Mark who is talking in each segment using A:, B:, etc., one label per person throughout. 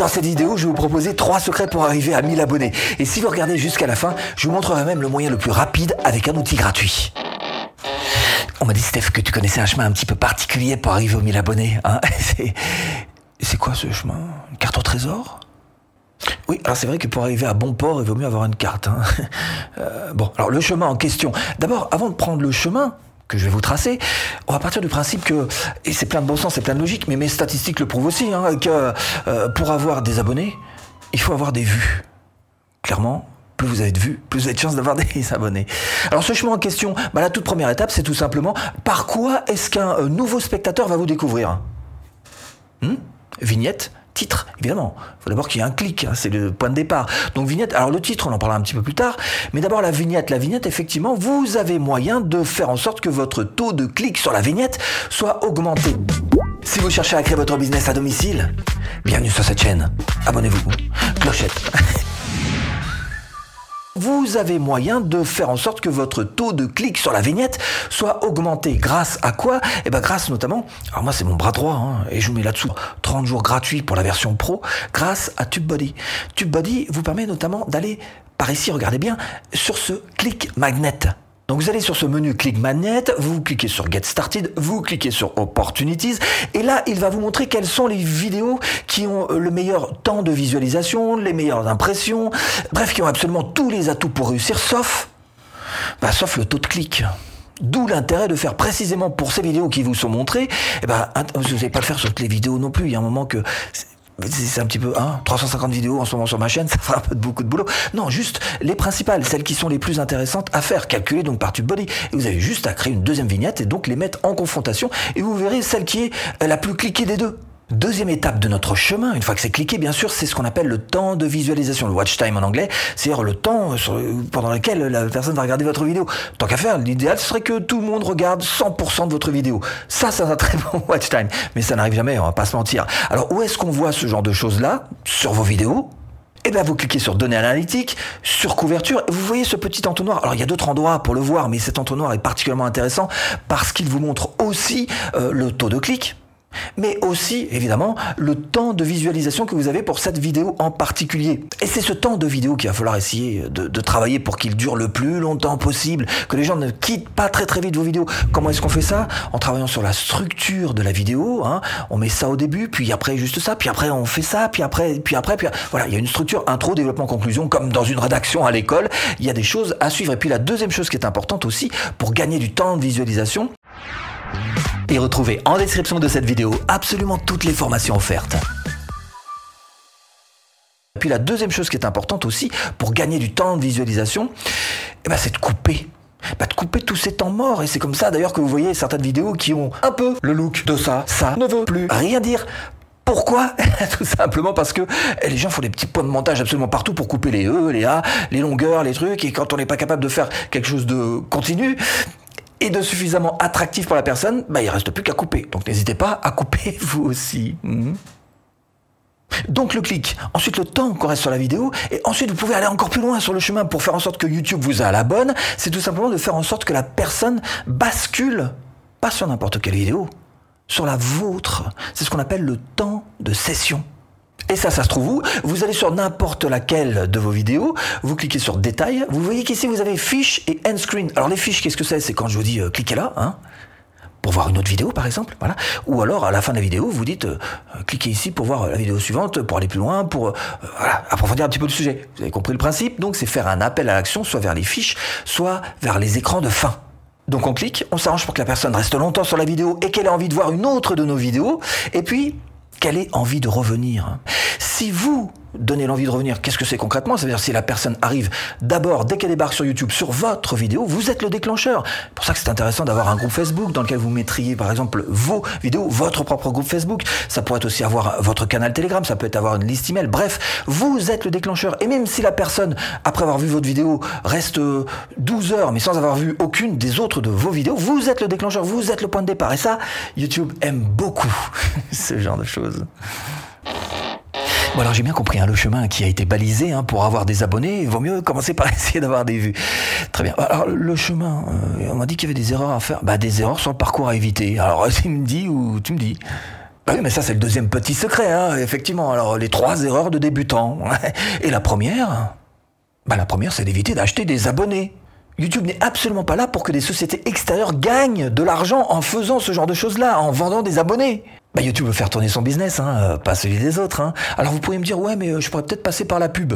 A: Dans cette vidéo, je vais vous proposer trois secrets pour arriver à 1000 abonnés. Et si vous regardez jusqu'à la fin, je vous montrerai même le moyen le plus rapide avec un outil gratuit. On m'a dit, Steph, que tu connaissais un chemin un petit peu particulier pour arriver aux 1000 abonnés. Hein c'est... quoi ce chemin? Une carte au trésor? Oui, alors c'est vrai que pour arriver à bon port, il vaut mieux avoir une carte. Hein. Euh, bon, alors le chemin en question. D'abord, avant de prendre le chemin, que je vais vous tracer, on va partir du principe que, et c'est plein de bon sens, c'est plein de logique, mais mes statistiques le prouvent aussi, hein, que euh, pour avoir des abonnés, il faut avoir des vues. Clairement, plus vous avez de vues, plus vous avez de chances d'avoir des abonnés. Alors ce chemin en question, bah, la toute première étape, c'est tout simplement par quoi est-ce qu'un euh, nouveau spectateur va vous découvrir? Hmm? Vignette? Évidemment. Il faut d'abord qu'il y ait un clic, hein, c'est le point de départ. Donc vignette, alors le titre, on en parlera un petit peu plus tard, mais d'abord la vignette. La vignette, effectivement, vous avez moyen de faire en sorte que votre taux de clic sur la vignette soit augmenté. Si vous cherchez à créer votre business à domicile, bienvenue sur cette chaîne. Abonnez-vous. Clochette. vous avez moyen de faire en sorte que votre taux de clic sur la vignette soit augmenté. Grâce à quoi? Eh ben grâce notamment, alors moi c'est mon bras droit, hein, et je vous mets là-dessous 30 jours gratuits pour la version pro, grâce à TubeBuddy. TubeBuddy vous permet notamment d'aller par ici, regardez bien, sur ce clic magnet. Donc vous allez sur ce menu Click Magnet, vous cliquez sur Get Started, vous cliquez sur Opportunities, et là il va vous montrer quelles sont les vidéos qui ont le meilleur temps de visualisation, les meilleures impressions, bref, qui ont absolument tous les atouts pour réussir, sauf, bah, sauf le taux de clic. D'où l'intérêt de faire précisément pour ces vidéos qui vous sont montrées, eh ben, vous n'allez pas le faire sur toutes les vidéos non plus. Il y a un moment que c'est un petit peu, hein, 350 vidéos en ce moment sur ma chaîne, ça fera un peu beaucoup de boulot. Non, juste les principales, celles qui sont les plus intéressantes à faire, calculées donc par TubeBuddy. Et vous avez juste à créer une deuxième vignette et donc les mettre en confrontation et vous verrez celle qui est la plus cliquée des deux. Deuxième étape de notre chemin, une fois que c'est cliqué, bien sûr, c'est ce qu'on appelle le temps de visualisation, le watch time en anglais, c'est-à-dire le temps pendant lequel la personne va regarder votre vidéo. Tant qu'à faire, l'idéal serait que tout le monde regarde 100% de votre vidéo. Ça, c'est un très bon watch time, mais ça n'arrive jamais, on va pas se mentir. Alors, où est-ce qu'on voit ce genre de choses-là? Sur vos vidéos eh bien, vous cliquez sur Données analytiques, sur Couverture, et vous voyez ce petit entonnoir. Alors, il y a d'autres endroits pour le voir, mais cet entonnoir est particulièrement intéressant parce qu'il vous montre aussi euh, le taux de clic, mais aussi, évidemment, le temps de visualisation que vous avez pour cette vidéo en particulier. Et c'est ce temps de vidéo qu'il va falloir essayer de, travailler pour qu'il dure le plus longtemps possible, que les gens ne quittent pas très très vite vos vidéos. Comment est-ce qu'on fait ça? En travaillant sur la structure de la vidéo. Hein. On met ça au début, puis après juste ça, puis après on fait ça, puis après, puis après, puis voilà, il y a une structure intro, développement, conclusion, comme dans une rédaction à l'école. Il y a des choses à suivre. Et puis la deuxième chose qui est importante aussi pour gagner du temps de visualisation, et retrouvez en description de cette vidéo absolument toutes les formations offertes. Puis la deuxième chose qui est importante aussi pour gagner du temps de visualisation, eh ben, c'est de couper. Bah, de couper tous ces temps morts. Et c'est comme ça d'ailleurs que vous voyez certaines vidéos qui ont un peu le look de ça. Ça ne veut plus rien dire. Pourquoi? Tout simplement parce que les gens font des petits points de montage absolument partout pour couper les E, les A, les longueurs, les trucs. Et quand on n'est pas capable de faire quelque chose de continu, et de suffisamment attractif pour la personne, bah, il reste plus qu'à couper. Donc n'hésitez pas à couper vous aussi. Mhm. Donc le clic, ensuite le temps qu'on reste sur la vidéo, et ensuite vous pouvez aller encore plus loin sur le chemin pour faire en sorte que YouTube vous a à la bonne, c'est tout simplement de faire en sorte que la personne bascule, pas sur n'importe quelle vidéo, sur la vôtre. C'est ce qu'on appelle le temps de session. Et ça, ça se trouve où Vous allez sur n'importe laquelle de vos vidéos, vous cliquez sur Détails, vous voyez qu'ici vous avez Fiches et End Screen. Alors les fiches, qu'est-ce que c'est? C'est quand je vous dis euh, cliquez là, hein pour voir une autre vidéo par exemple, voilà. Ou alors à la fin de la vidéo, vous dites euh, cliquez ici pour voir la vidéo suivante, pour aller plus loin, pour euh, approfondir un petit peu le sujet. Vous avez compris le principe? Donc c'est faire un appel à l'action, soit vers les fiches, soit vers les écrans de fin. Donc on clique, on s'arrange pour que la personne reste longtemps sur la vidéo et qu'elle ait envie de voir une autre de nos vidéos. Et puis qu'elle ait envie de revenir. Si vous donner l'envie de revenir. Qu'est-ce que c'est concrètement? C'est-à-dire si la personne arrive d'abord, dès qu'elle débarque sur YouTube, sur votre vidéo, vous êtes le déclencheur. C'est pour ça que c'est intéressant d'avoir un groupe Facebook dans lequel vous mettriez par exemple vos vidéos, votre propre groupe Facebook. Ça pourrait aussi avoir votre canal Telegram, ça peut être avoir une liste email. Bref, vous êtes le déclencheur. Et même si la personne, après avoir vu votre vidéo, reste 12 heures, mais sans avoir vu aucune des autres de vos vidéos, vous êtes le déclencheur, vous êtes le point de départ. Et ça, YouTube aime beaucoup ce genre de choses. Bon alors j'ai bien compris hein, le chemin qui a été balisé hein, pour avoir des abonnés. Il vaut mieux commencer par essayer d'avoir des vues. Très bien. Alors le chemin, euh, on m'a dit qu'il y avait des erreurs à faire. Bah des erreurs sur le parcours à éviter. Alors tu me dis ou tu me dis Bah oui, mais ça c'est le deuxième petit secret, hein, effectivement. Alors les trois erreurs de débutants. Et la première, bah la première c'est d'éviter d'acheter des abonnés. YouTube n'est absolument pas là pour que des sociétés extérieures gagnent de l'argent en faisant ce genre de choses-là, en vendant des abonnés. Bah YouTube veut faire tourner son business, hein, pas celui des autres. Hein. Alors vous pourriez me dire, ouais, mais euh, je pourrais peut-être passer par la pub.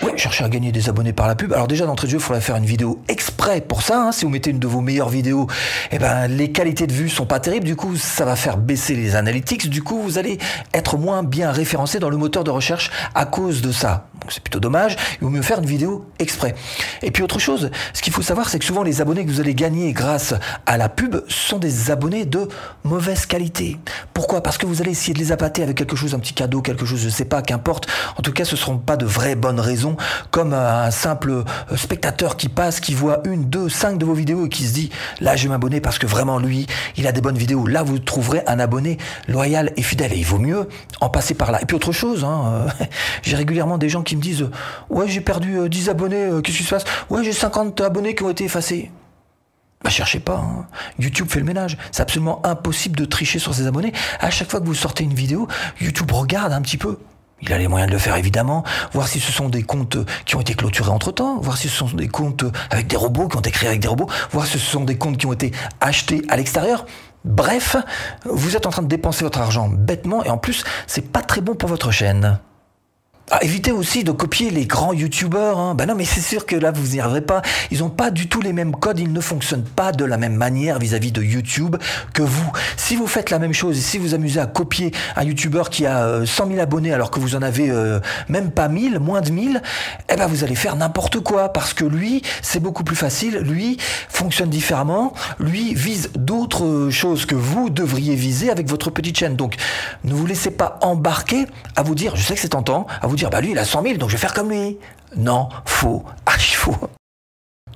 A: Oui, chercher à gagner des abonnés par la pub. Alors déjà d'entrée de jeu, il faudrait faire une vidéo exprès pour ça. Hein. Si vous mettez une de vos meilleures vidéos, eh ben les qualités de vue sont pas terribles. Du coup, ça va faire baisser les analytics. Du coup, vous allez être moins bien référencé dans le moteur de recherche à cause de ça. Donc c'est plutôt dommage. Il vaut mieux faire une vidéo exprès. Et puis autre chose, ce qu'il faut savoir, c'est que souvent les abonnés que vous allez gagner grâce à la pub sont des abonnés de mauvaise qualité. Pourquoi? Parce que vous allez essayer de les appâter avec quelque chose, un petit cadeau, quelque chose, je sais pas, qu'importe. En tout cas, ce seront pas de vraies bonnes raisons comme un simple euh, spectateur qui passe, qui voit une, deux, cinq de vos vidéos et qui se dit là je vais m'abonner parce que vraiment lui, il a des bonnes vidéos. Là vous trouverez un abonné loyal et fidèle et il vaut mieux en passer par là. Et puis autre chose, hein, euh, j'ai régulièrement des gens qui disent ouais j'ai perdu 10 euh, abonnés, qu'est-ce qui se passe Ouais j'ai 50 abonnés qui ont été effacés. Bah cherchez pas, hein. YouTube fait le ménage. C'est absolument impossible de tricher sur ses abonnés. À chaque fois que vous sortez une vidéo, YouTube regarde un petit peu. Il a les moyens de le faire évidemment, voir si ce sont des comptes qui ont été clôturés entre-temps, voir si ce sont des comptes avec des robots qui ont été créés avec des robots, voir si ce sont des comptes qui ont été achetés à l'extérieur. Bref, vous êtes en train de dépenser votre argent bêtement et en plus, c'est pas très bon pour votre chaîne. Ah, évitez aussi de copier les grands youtubeurs. Hein. Ben non, mais c'est sûr que là, vous n'y arriverez pas. Ils n'ont pas du tout les mêmes codes. Ils ne fonctionnent pas de la même manière vis-à-vis de YouTube que vous. Si vous faites la même chose et si vous amusez à copier un youtubeur qui a 100 euh, 000 abonnés alors que vous en avez euh, même pas 1000, moins de 1000, eh ben vous allez faire n'importe quoi parce que lui, c'est beaucoup plus facile. Lui fonctionne différemment. Lui vise d'autres choses que vous devriez viser avec votre petite chaîne. Donc, ne vous laissez pas embarquer à vous dire, je sais que c'est tentant, à vous dire, bah lui, il a 100 000, donc je vais faire comme lui. Non, faux, archi faux.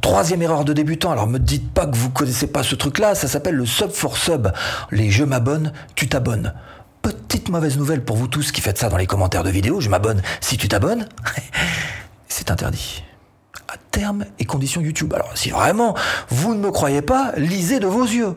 A: Troisième erreur de débutant, alors me dites pas que vous connaissez pas ce truc-là, ça s'appelle le sub for sub. Les je m'abonne, tu t'abonnes. Petite mauvaise nouvelle pour vous tous qui faites ça dans les commentaires de vidéos, je m'abonne si tu t'abonnes. C'est interdit. À terme et conditions YouTube. Alors si vraiment vous ne me croyez pas, lisez de vos yeux.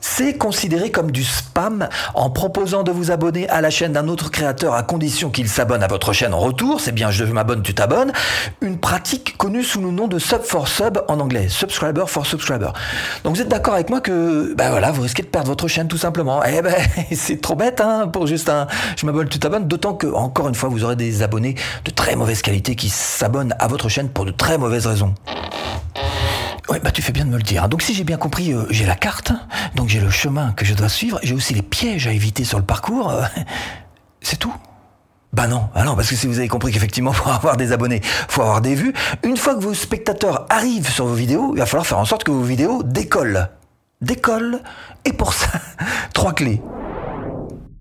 A: C'est considéré comme du spam en proposant de vous abonner à la chaîne d'un autre créateur à condition qu'il s'abonne à votre chaîne en retour. C'est bien je m'abonne, tu t'abonnes. Une pratique connue sous le nom de sub for sub en anglais. Subscriber for subscriber. Donc vous êtes d'accord avec moi que ben voilà, vous risquez de perdre votre chaîne tout simplement. Eh ben c'est trop bête hein, pour juste un je m'abonne, tu t'abonnes. D'autant que encore une fois vous aurez des abonnés de très mauvaise qualité qui s'abonnent à votre chaîne pour de très mauvaises raisons. Oui, bah tu fais bien de me le dire. Donc si j'ai bien compris, euh, j'ai la carte, donc j'ai le chemin que je dois suivre, j'ai aussi les pièges à éviter sur le parcours. Euh, c'est tout. Bah non, ah non, parce que si vous avez compris qu'effectivement, pour avoir des abonnés, faut avoir des vues, une fois que vos spectateurs arrivent sur vos vidéos, il va falloir faire en sorte que vos vidéos décollent. Décollent, et pour ça, trois clés.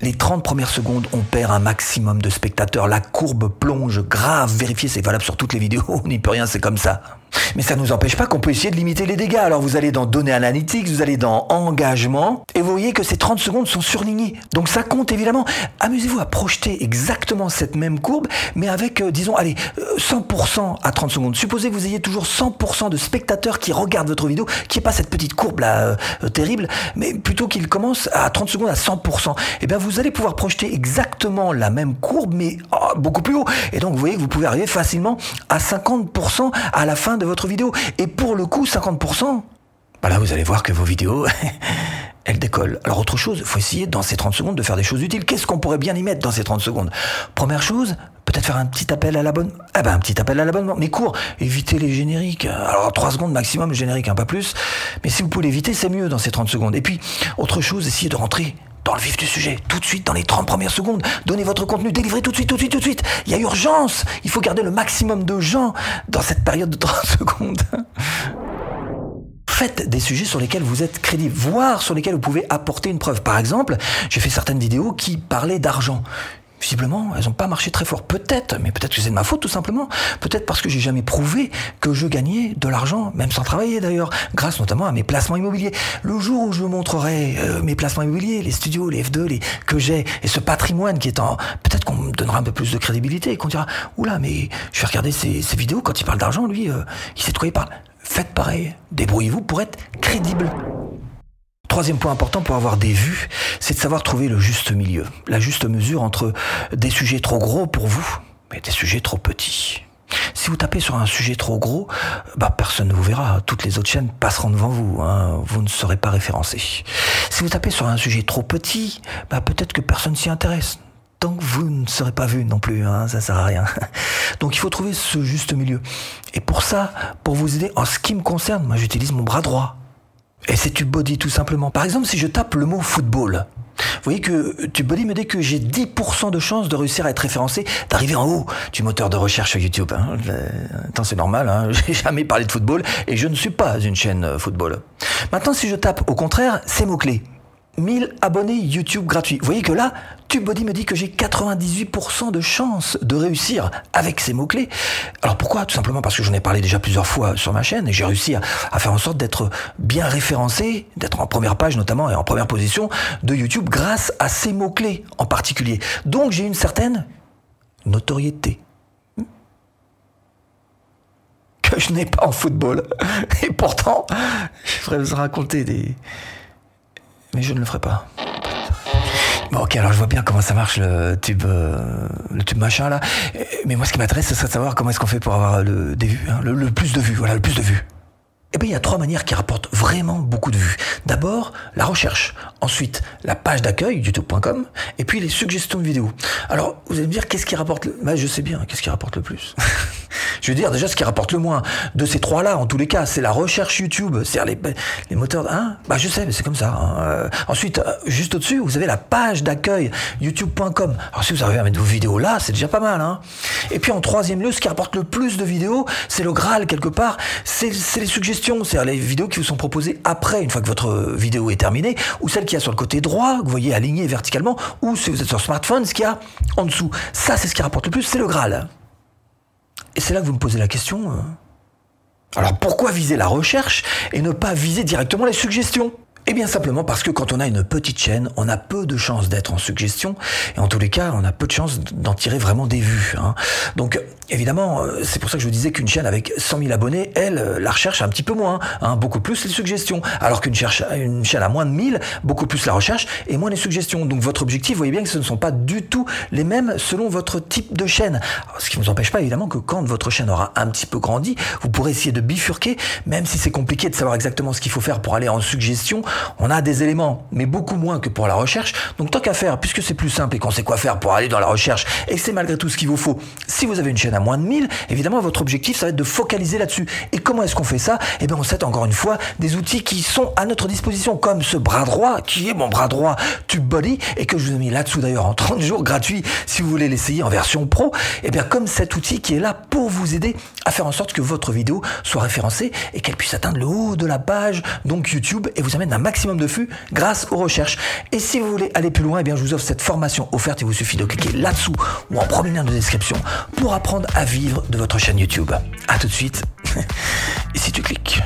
A: Les 30 premières secondes, on perd un maximum de spectateurs. La courbe plonge grave. Vérifiez, c'est valable sur toutes les vidéos. On n'y peut rien, c'est comme ça. Mais ça ne nous empêche pas qu'on peut essayer de limiter les dégâts. Alors vous allez dans Données Analytics, vous allez dans Engagement, et vous voyez que ces 30 secondes sont surlignées. Donc ça compte évidemment. Amusez-vous à projeter exactement cette même courbe, mais avec, euh, disons, allez, 100% euh, à 30 secondes. Supposez que vous ayez toujours 100% de spectateurs qui regardent votre vidéo, qui n'est pas cette petite courbe là euh, terrible, mais plutôt qu'il commence à 30 secondes à 100%. Et eh bien vous allez pouvoir projeter exactement la même courbe, mais oh, beaucoup plus haut. Et donc vous voyez que vous pouvez arriver facilement à 50% à la fin de votre vidéo. Et pour le coup, 50%, bah là, vous allez voir que vos vidéos, elles décollent. Alors autre chose, faut essayer dans ces 30 secondes de faire des choses utiles. Qu'est-ce qu'on pourrait bien y mettre dans ces 30 secondes? Première chose, peut-être faire un petit appel à l'abonnement. Ah ben un petit appel à l'abonnement, mais court, évitez les génériques. Alors 3 secondes maximum générique, un pas plus. Mais si vous pouvez l'éviter, c'est mieux dans ces 30 secondes. Et puis, autre chose, essayez de rentrer dans le vif du sujet, tout de suite, dans les 30 premières secondes. Donnez votre contenu, délivrez tout de suite, tout de suite, tout de suite. Il y a urgence. Il faut garder le maximum de gens dans cette période de 30 secondes. Faites des sujets sur lesquels vous êtes crédible, voire sur lesquels vous pouvez apporter une preuve. Par exemple, j'ai fait certaines vidéos qui parlaient d'argent. Visiblement, elles n'ont pas marché très fort. Peut-être, mais peut-être que c'est de ma faute tout simplement. Peut-être parce que j'ai jamais prouvé que je gagnais de l'argent, même sans travailler d'ailleurs, grâce notamment à mes placements immobiliers. Le jour où je montrerai euh, mes placements immobiliers, les studios, les F2, les que j'ai, et ce patrimoine qui est en, peut-être qu'on me donnera un peu plus de crédibilité et qu'on dira, oula, mais je vais regarder ces, vidéos quand il parle d'argent, lui, euh, il sait de quoi il. Faites pareil. Débrouillez-vous pour être crédible. Troisième point important pour avoir des vues, c'est de savoir trouver le juste milieu, la juste mesure entre des sujets trop gros pour vous et des sujets trop petits. Si vous tapez sur un sujet trop gros, bah personne ne vous verra. Toutes les autres chaînes passeront devant vous. Hein. Vous ne serez pas référencé. Si vous tapez sur un sujet trop petit, bah peut-être que personne s'y intéresse. Donc vous ne serez pas vu non plus. Hein. Ça sert à rien. Donc il faut trouver ce juste milieu. Et pour ça, pour vous aider, en ce qui me concerne, moi j'utilise mon bras droit. Et c'est TubeBuddy tout simplement. Par exemple, si je tape le mot football, vous voyez que TubeBuddy me dit que j'ai 10% de chances de réussir à être référencé, d'arriver en haut du moteur de recherche YouTube. Hein. Attends, c'est normal, hein. j'ai jamais parlé de football et je ne suis pas une chaîne euh, football. Maintenant, si je tape au contraire ces mots-clés, 1000 abonnés YouTube gratuits. Vous voyez que là, TubeBuddy me dit que j'ai 98% de chances de réussir avec ces mots-clés. Alors pourquoi? Tout simplement parce que j'en ai parlé déjà plusieurs fois sur ma chaîne et j'ai réussi à, faire en sorte d'être bien référencé, d'être en première page notamment et en première position de YouTube grâce à ces mots-clés en particulier. Donc j'ai une certaine notoriété. Que je n'ai pas en football. Et pourtant, je voudrais vous raconter des mais je ne le ferai pas. Bon, ok, alors je vois bien comment ça marche le tube, euh, le tube machin là. Mais moi, ce qui m'intéresse, ce serait de savoir comment est-ce qu'on fait pour avoir le, des vues, hein, le, plus de vues, voilà, le plus de vues. Eh bien, il y a trois manières qui rapportent vraiment beaucoup de vues. D'abord, la recherche. Ensuite, la page d'accueil, youtube.com. Et puis, les suggestions de vidéos. Alors, vous allez me dire, qu'est-ce qui rapporte le... Bah, je sais bien, qu'est-ce qui rapporte le plus Je veux dire, déjà, ce qui rapporte le moins de ces trois-là, en tous les cas, c'est la recherche YouTube. C'est-à-dire les, moteurs... Hein? Bah, je sais, mais c'est comme ça. Hein. Euh, ensuite, euh, juste au-dessus, vous avez la page d'accueil, youtube.com. Alors, si vous arrivez à mettre vos vidéos là, c'est déjà pas mal. Hein. Et puis, en troisième lieu, ce qui rapporte le plus de vidéos, c'est le Graal, quelque part. C'est les suggestions c'est-à-dire les vidéos qui vous sont proposées après, une fois que votre vidéo est terminée, ou celle qui a sur le côté droit, que vous voyez alignée verticalement, ou si vous êtes sur smartphone, ce qu'il y a en dessous. Ça, c'est ce qui rapporte le plus, c'est le Graal. Et c'est là que vous me posez la question. Euh, alors pourquoi viser la recherche et ne pas viser directement les suggestions? Eh bien simplement parce que quand on a une petite chaîne, on a peu de chances d'être en suggestion et en tous les cas, on a peu de chances d'en tirer vraiment des vues. Hein. Donc évidemment, euh, c'est pour ça que je vous disais qu'une chaîne avec 100 000 abonnés, elle, euh, la recherche un petit peu moins, hein, beaucoup plus les suggestions. Alors qu'une une chaîne à moins de 1000, beaucoup plus la recherche et moins les suggestions. Donc votre objectif, vous voyez bien que ce ne sont pas du tout les mêmes selon votre type de chaîne. ce qui ne vous empêche pas évidemment que quand votre chaîne aura un petit peu grandi, vous pourrez essayer de bifurquer, même si c'est compliqué de savoir exactement ce qu'il faut faire pour aller en suggestion on a des éléments, mais beaucoup moins que pour la recherche. Donc tant qu'à faire, puisque c'est plus simple et qu'on sait quoi faire pour aller dans la recherche, et c'est malgré tout ce qu'il vous faut, si vous avez une chaîne à moins de 1000, évidemment votre objectif ça va être de focaliser là-dessus. Et comment est-ce qu'on fait ça? Eh bien on sait encore une fois des outils qui sont à notre disposition, comme ce bras droit, qui est mon bras droit TubeBuddy, et que je vous ai mis là-dessous d'ailleurs en 30 jours gratuit si vous voulez l'essayer en version pro. Eh bien comme cet outil qui est là pour vous aider à faire en sorte que votre vidéo soit référencée et qu'elle puisse atteindre le haut de la page, donc YouTube, et vous amène un maximum de flux grâce aux recherches. Et si vous voulez aller plus loin, eh bien, je vous offre cette formation offerte. Il vous suffit de cliquer là-dessous ou en premier lien de description pour apprendre à vivre de votre chaîne YouTube. À tout de suite. Et si tu cliques.